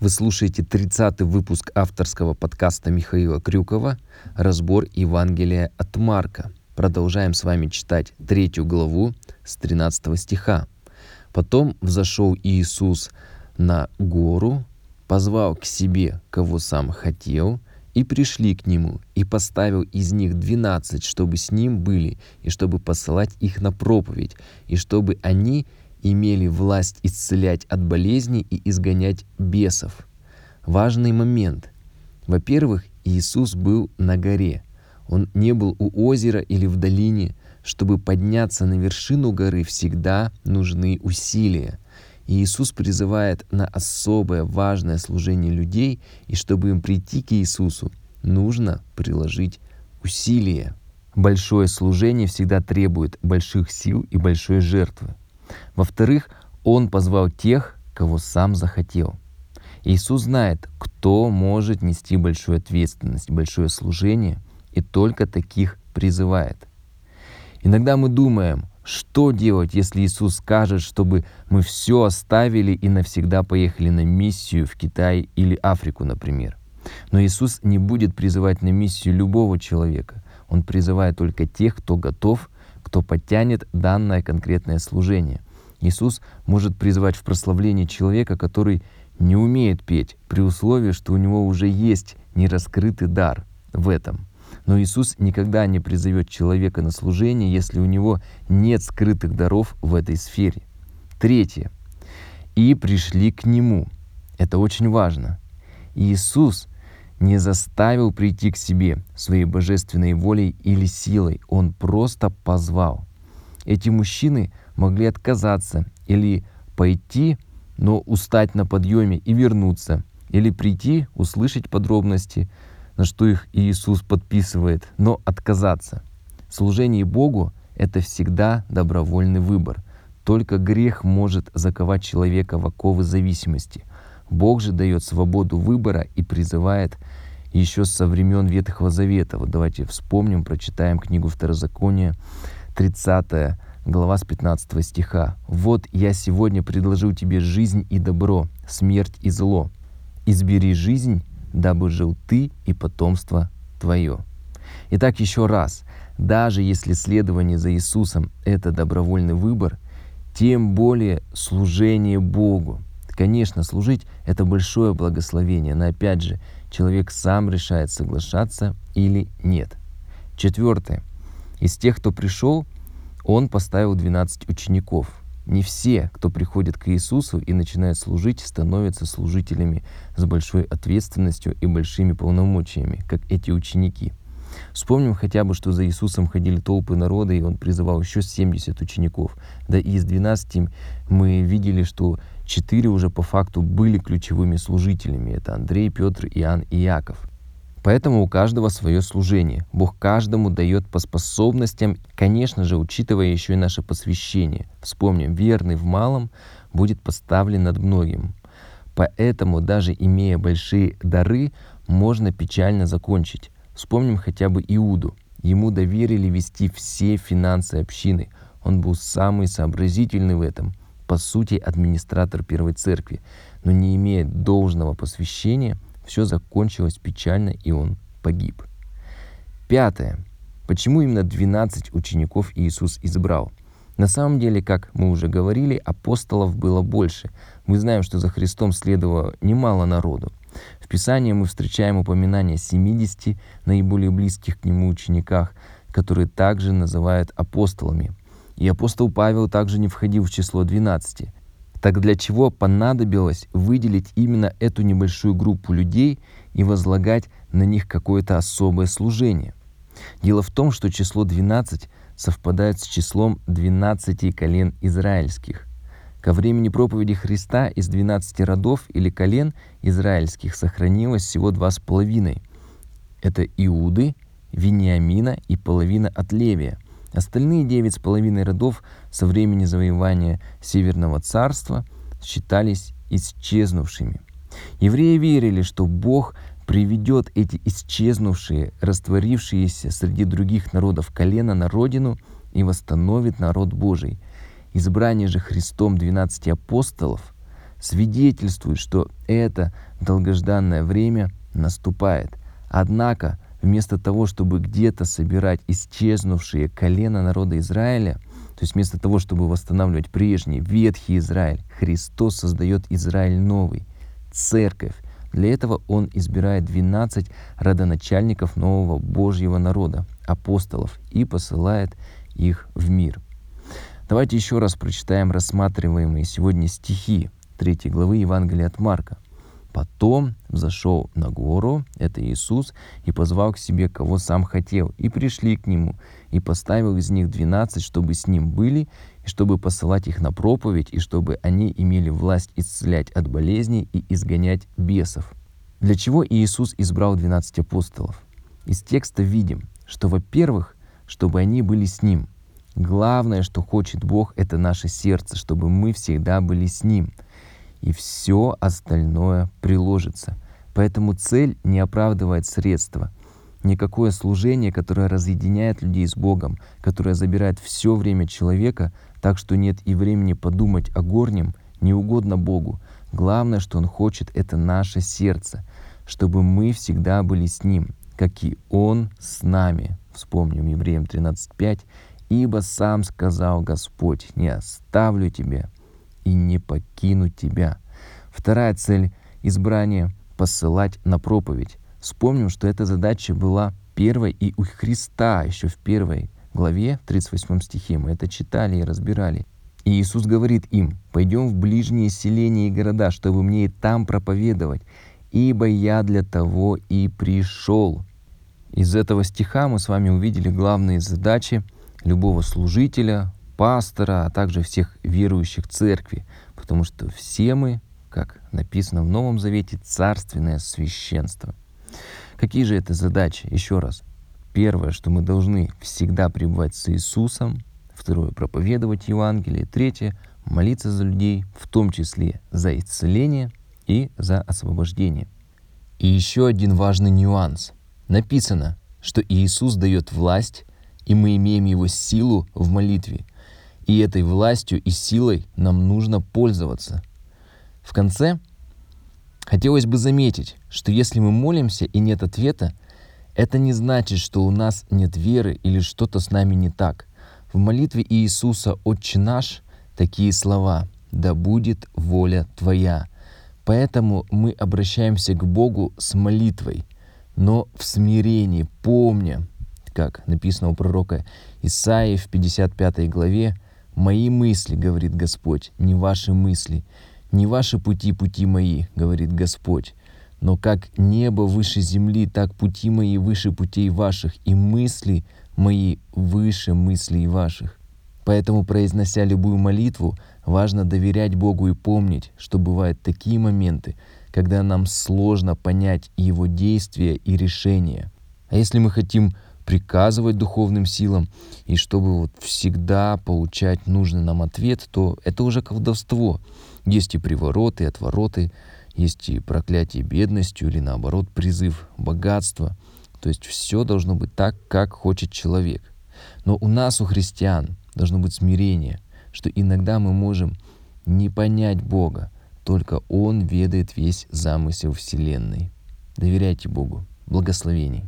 Вы слушаете 30-й выпуск авторского подкаста Михаила Крюкова «Разбор Евангелия от Марка». Продолжаем с вами читать третью главу с 13 стиха. «Потом взошел Иисус на гору, позвал к себе, кого сам хотел, и пришли к нему, и поставил из них двенадцать, чтобы с ним были, и чтобы посылать их на проповедь, и чтобы они имели власть исцелять от болезней и изгонять бесов. Важный момент. Во-первых, Иисус был на горе. Он не был у озера или в долине. Чтобы подняться на вершину горы, всегда нужны усилия. Иисус призывает на особое важное служение людей, и чтобы им прийти к Иисусу, нужно приложить усилия. Большое служение всегда требует больших сил и большой жертвы. Во-вторых, Он позвал тех, кого сам захотел. Иисус знает, кто может нести большую ответственность, большое служение, и только таких призывает. Иногда мы думаем, что делать, если Иисус скажет, чтобы мы все оставили и навсегда поехали на миссию в Китай или Африку, например. Но Иисус не будет призывать на миссию любого человека. Он призывает только тех, кто готов, кто подтянет данное конкретное служение. Иисус может призывать в прославление человека, который не умеет петь, при условии, что у него уже есть нераскрытый дар в этом. Но Иисус никогда не призовет человека на служение, если у него нет скрытых даров в этой сфере. Третье. И пришли к Нему. Это очень важно. Иисус не заставил прийти к себе своей божественной волей или силой. Он просто позвал. Эти мужчины могли отказаться или пойти, но устать на подъеме и вернуться, или прийти, услышать подробности, на что их Иисус подписывает, но отказаться. Служение Богу — это всегда добровольный выбор. Только грех может заковать человека в оковы зависимости. Бог же дает свободу выбора и призывает еще со времен Ветхого Завета. Вот давайте вспомним, прочитаем книгу Второзакония, 30 глава с 15 стиха. «Вот я сегодня предложил тебе жизнь и добро, смерть и зло. Избери жизнь, дабы жил ты и потомство твое». Итак, еще раз, даже если следование за Иисусом — это добровольный выбор, тем более служение Богу. Конечно, служить — это большое благословение, но опять же, человек сам решает, соглашаться или нет. Четвертое. Из тех, кто пришел, он поставил 12 учеников. Не все, кто приходит к Иисусу и начинает служить, становятся служителями с большой ответственностью и большими полномочиями, как эти ученики. Вспомним хотя бы, что за Иисусом ходили толпы народа, и Он призывал еще 70 учеников. Да и из 12 мы видели, что четыре уже по факту были ключевыми служителями. Это Андрей, Петр, Иоанн и Яков. Поэтому у каждого свое служение. Бог каждому дает по способностям, конечно же, учитывая еще и наше посвящение. Вспомним, верный в малом будет поставлен над многим. Поэтому, даже имея большие дары, можно печально закончить. Вспомним хотя бы Иуду. Ему доверили вести все финансы общины. Он был самый сообразительный в этом, по сути, администратор Первой Церкви. Но не имея должного посвящения – все закончилось печально, и он погиб. Пятое. Почему именно 12 учеников Иисус избрал? На самом деле, как мы уже говорили, апостолов было больше. Мы знаем, что за Христом следовало немало народу. В Писании мы встречаем упоминание 70 наиболее близких к Нему учениках, которые также называют апостолами. И апостол Павел также не входил в число 12. Так для чего понадобилось выделить именно эту небольшую группу людей и возлагать на них какое-то особое служение? Дело в том, что число 12 совпадает с числом 12 колен израильских. Ко времени проповеди Христа из 12 родов или колен израильских сохранилось всего два с половиной. Это Иуды, Вениамина и половина от Левия – Остальные девять с половиной родов со времени завоевания Северного царства считались исчезнувшими. Евреи верили, что Бог приведет эти исчезнувшие, растворившиеся среди других народов колена на родину и восстановит народ Божий. Избрание же Христом 12 апостолов свидетельствует, что это долгожданное время наступает. Однако, вместо того, чтобы где-то собирать исчезнувшие колена народа Израиля, то есть вместо того, чтобы восстанавливать прежний ветхий Израиль, Христос создает Израиль новый, церковь. Для этого Он избирает 12 родоначальников нового Божьего народа, апостолов, и посылает их в мир. Давайте еще раз прочитаем рассматриваемые сегодня стихи 3 главы Евангелия от Марка. Потом взошел на гору, это Иисус, и позвал к себе, кого сам хотел, и пришли к Нему, и поставил из них двенадцать, чтобы с Ним были, и чтобы посылать их на проповедь, и чтобы они имели власть исцелять от болезней и изгонять бесов. Для чего Иисус избрал двенадцать апостолов? Из текста видим, что, во-первых, чтобы они были с Ним – Главное, что хочет Бог, это наше сердце, чтобы мы всегда были с Ним. И все остальное приложится. Поэтому цель не оправдывает средства. Никакое служение, которое разъединяет людей с Богом, которое забирает все время человека, так что нет и времени подумать о горнем, не угодно Богу. Главное, что Он хочет, это наше сердце, чтобы мы всегда были с Ним, как и Он с нами. Вспомним Евреям 13.5. Ибо сам сказал Господь, не оставлю тебя и не покину тебя. Вторая цель избрания — посылать на проповедь. Вспомним, что эта задача была первой и у Христа еще в первой главе, в 38 стихе. Мы это читали и разбирали. И Иисус говорит им, «Пойдем в ближние селения и города, чтобы мне и там проповедовать, ибо я для того и пришел». Из этого стиха мы с вами увидели главные задачи — любого служителя, пастора, а также всех верующих церкви, потому что все мы, как написано в Новом Завете, царственное священство. Какие же это задачи? Еще раз. Первое, что мы должны всегда пребывать с Иисусом. Второе, проповедовать Евангелие. Третье, молиться за людей, в том числе за исцеление и за освобождение. И еще один важный нюанс. Написано, что Иисус дает власть и мы имеем Его силу в молитве. И этой властью и силой нам нужно пользоваться. В конце хотелось бы заметить, что если мы молимся и нет ответа, это не значит, что у нас нет веры или что-то с нами не так. В молитве Иисуса «Отче наш» такие слова «Да будет воля Твоя». Поэтому мы обращаемся к Богу с молитвой, но в смирении, помня, как написано у пророка Исаии в 55 главе, «Мои мысли, — говорит Господь, — не ваши мысли, не ваши пути, пути мои, — говорит Господь, но как небо выше земли, так пути мои выше путей ваших, и мысли мои выше мыслей ваших». Поэтому, произнося любую молитву, важно доверять Богу и помнить, что бывают такие моменты, когда нам сложно понять Его действия и решения. А если мы хотим приказывать духовным силам, и чтобы вот всегда получать нужный нам ответ, то это уже колдовство. Есть и привороты, и отвороты, есть и проклятие бедностью или наоборот призыв богатства. То есть все должно быть так, как хочет человек. Но у нас, у христиан, должно быть смирение, что иногда мы можем не понять Бога, только Он ведает весь замысел Вселенной. Доверяйте Богу. Благословений.